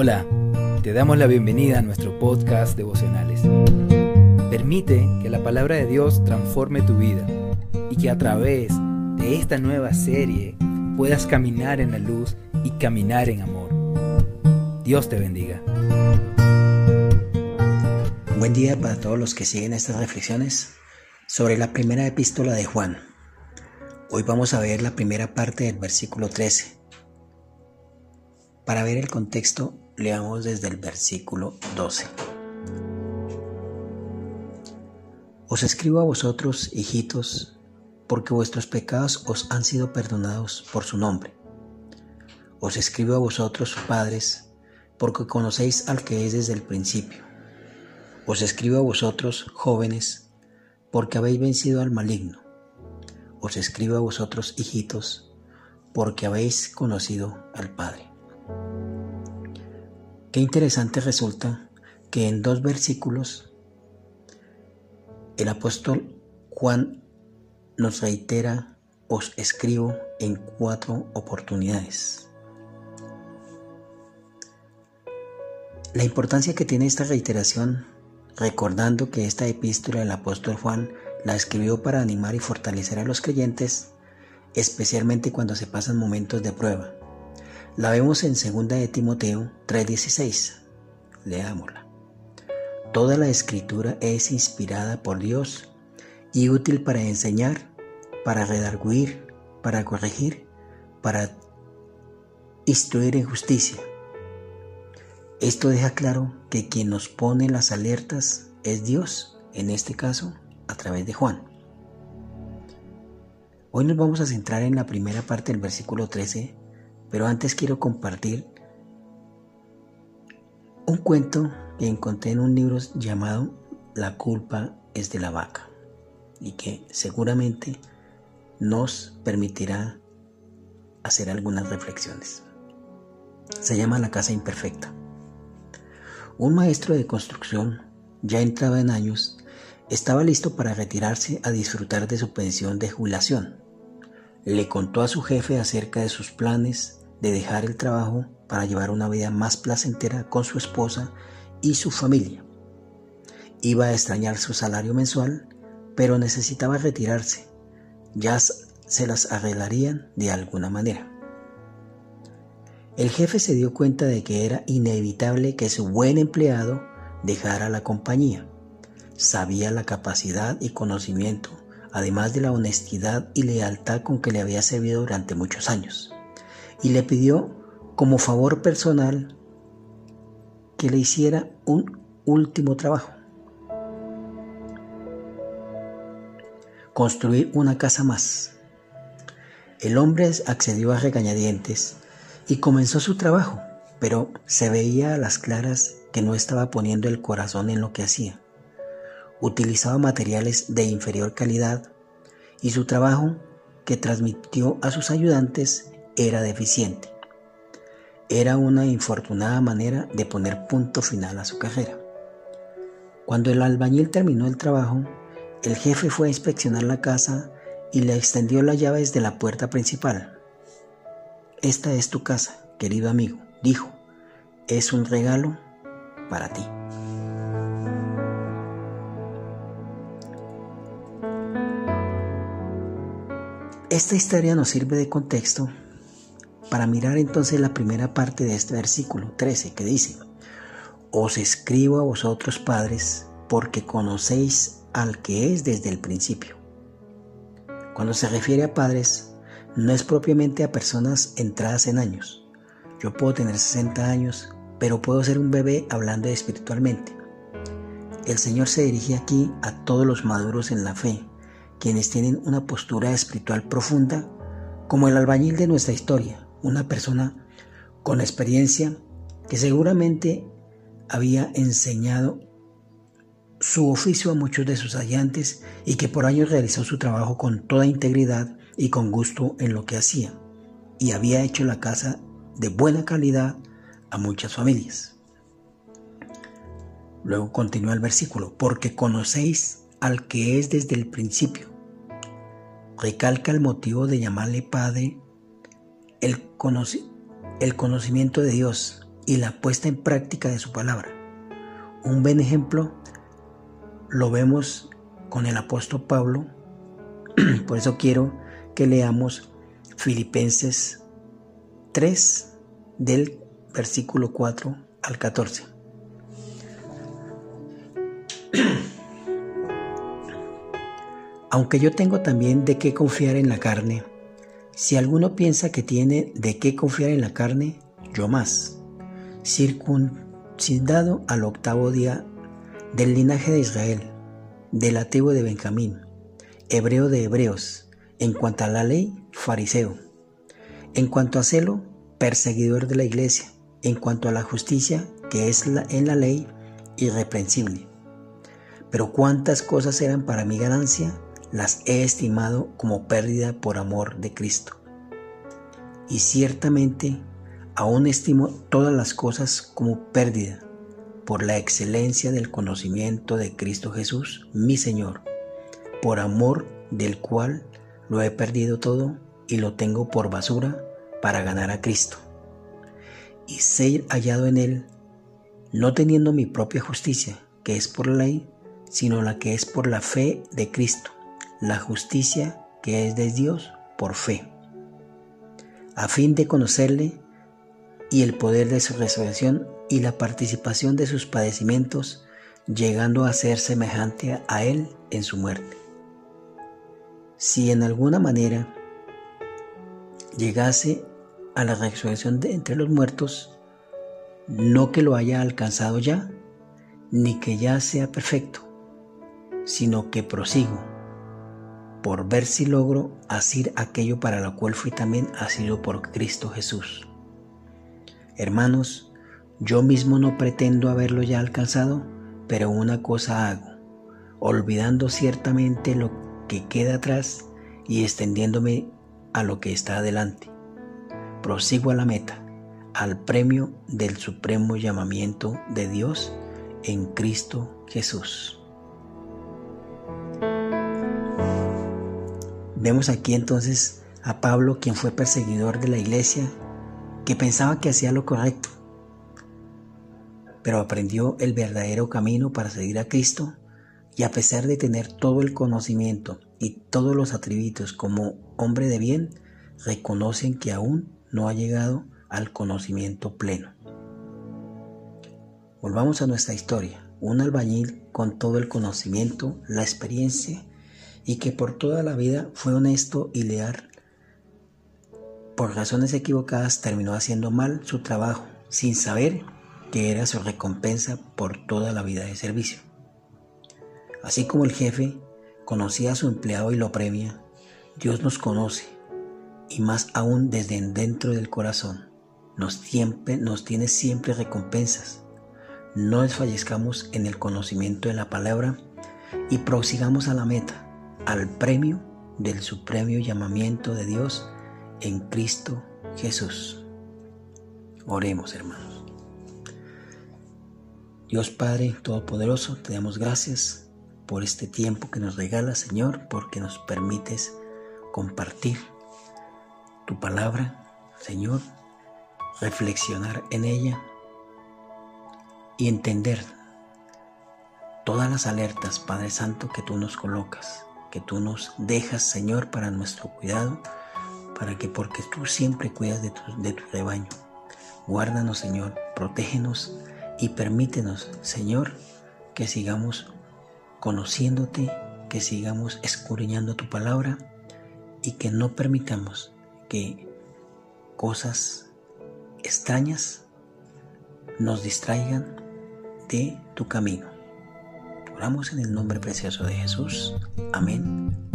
Hola, te damos la bienvenida a nuestro podcast devocionales. Permite que la palabra de Dios transforme tu vida y que a través de esta nueva serie puedas caminar en la luz y caminar en amor. Dios te bendiga. Buen día para todos los que siguen estas reflexiones sobre la primera epístola de Juan. Hoy vamos a ver la primera parte del versículo 13. Para ver el contexto, leamos desde el versículo 12. Os escribo a vosotros, hijitos, porque vuestros pecados os han sido perdonados por su nombre. Os escribo a vosotros, padres, porque conocéis al que es desde el principio. Os escribo a vosotros, jóvenes, porque habéis vencido al maligno. Os escribo a vosotros, hijitos, porque habéis conocido al Padre. Qué interesante resulta que en dos versículos el apóstol Juan nos reitera, os escribo en cuatro oportunidades. La importancia que tiene esta reiteración, recordando que esta epístola del apóstol Juan la escribió para animar y fortalecer a los creyentes, especialmente cuando se pasan momentos de prueba. La vemos en 2 de Timoteo 3:16. Leámosla. Toda la escritura es inspirada por Dios y útil para enseñar, para redarguir, para corregir, para instruir en justicia. Esto deja claro que quien nos pone las alertas es Dios, en este caso a través de Juan. Hoy nos vamos a centrar en la primera parte del versículo 13 pero antes quiero compartir un cuento que encontré en un libro llamado La culpa es de la vaca y que seguramente nos permitirá hacer algunas reflexiones. Se llama La casa imperfecta. Un maestro de construcción, ya entraba en años, estaba listo para retirarse a disfrutar de su pensión de jubilación. Le contó a su jefe acerca de sus planes de dejar el trabajo para llevar una vida más placentera con su esposa y su familia. Iba a extrañar su salario mensual, pero necesitaba retirarse. Ya se las arreglarían de alguna manera. El jefe se dio cuenta de que era inevitable que su buen empleado dejara la compañía. Sabía la capacidad y conocimiento, además de la honestidad y lealtad con que le había servido durante muchos años y le pidió como favor personal que le hiciera un último trabajo. Construir una casa más. El hombre accedió a regañadientes y comenzó su trabajo, pero se veía a las claras que no estaba poniendo el corazón en lo que hacía. Utilizaba materiales de inferior calidad y su trabajo, que transmitió a sus ayudantes, era deficiente. Era una infortunada manera de poner punto final a su carrera. Cuando el albañil terminó el trabajo, el jefe fue a inspeccionar la casa y le extendió las llaves de la puerta principal. Esta es tu casa, querido amigo, dijo. Es un regalo para ti. Esta historia nos sirve de contexto para mirar entonces la primera parte de este versículo 13 que dice, Os escribo a vosotros padres porque conocéis al que es desde el principio. Cuando se refiere a padres, no es propiamente a personas entradas en años. Yo puedo tener 60 años, pero puedo ser un bebé hablando espiritualmente. El Señor se dirige aquí a todos los maduros en la fe, quienes tienen una postura espiritual profunda, como el albañil de nuestra historia, una persona con experiencia que seguramente había enseñado su oficio a muchos de sus hallantes y que por años realizó su trabajo con toda integridad y con gusto en lo que hacía, y había hecho la casa de buena calidad a muchas familias. Luego continúa el versículo, porque conocéis al que es desde el principio. Recalca el motivo de llamarle Padre el, el conocimiento de Dios y la puesta en práctica de su palabra. Un buen ejemplo lo vemos con el apóstol Pablo. Por eso quiero que leamos Filipenses 3 del versículo 4 al 14. Aunque yo tengo también de qué confiar en la carne, si alguno piensa que tiene de qué confiar en la carne, yo más. Circuncidado al octavo día del linaje de Israel, del ateo de Benjamín, hebreo de hebreos, en cuanto a la ley, fariseo, en cuanto a celo, perseguidor de la iglesia, en cuanto a la justicia, que es en la ley, irreprensible. Pero cuántas cosas eran para mi ganancia, las he estimado como pérdida por amor de Cristo. Y ciertamente aún estimo todas las cosas como pérdida por la excelencia del conocimiento de Cristo Jesús, mi Señor, por amor del cual lo he perdido todo y lo tengo por basura para ganar a Cristo. Y ser hallado en Él, no teniendo mi propia justicia, que es por la ley, sino la que es por la fe de Cristo, la justicia que es de Dios por fe, a fin de conocerle y el poder de su resurrección y la participación de sus padecimientos, llegando a ser semejante a Él en su muerte. Si en alguna manera llegase a la resurrección de entre los muertos, no que lo haya alcanzado ya, ni que ya sea perfecto, sino que prosigo por ver si logro hacer aquello para lo cual fui también asido por Cristo Jesús. Hermanos, yo mismo no pretendo haberlo ya alcanzado, pero una cosa hago, olvidando ciertamente lo que queda atrás y extendiéndome a lo que está adelante. Prosigo a la meta, al premio del supremo llamamiento de Dios en Cristo Jesús. Vemos aquí entonces a Pablo, quien fue perseguidor de la iglesia, que pensaba que hacía lo correcto, pero aprendió el verdadero camino para seguir a Cristo y a pesar de tener todo el conocimiento y todos los atributos como hombre de bien, reconocen que aún no ha llegado al conocimiento pleno. Volvamos a nuestra historia. Un albañil con todo el conocimiento, la experiencia y que por toda la vida fue honesto y leal, por razones equivocadas terminó haciendo mal su trabajo sin saber que era su recompensa por toda la vida de servicio. Así como el jefe conocía a su empleado y lo premia, Dios nos conoce y más aún desde dentro del corazón. Nos, siempre, nos tiene siempre recompensas. No desfallezcamos en el conocimiento de la palabra y prosigamos a la meta, al premio del supremo llamamiento de Dios en Cristo Jesús. Oremos, hermanos. Dios Padre Todopoderoso, te damos gracias por este tiempo que nos regalas, Señor, porque nos permites compartir tu palabra, Señor, reflexionar en ella y entender todas las alertas, Padre Santo, que tú nos colocas, que tú nos dejas, Señor, para nuestro cuidado, para que porque tú siempre cuidas de tu, de tu rebaño. Guárdanos, Señor, protégenos y permítenos, Señor, que sigamos conociéndote, que sigamos escudriñando tu palabra y que no permitamos que cosas extrañas nos distraigan de tu camino. Oramos en el nombre precioso de Jesús. Amén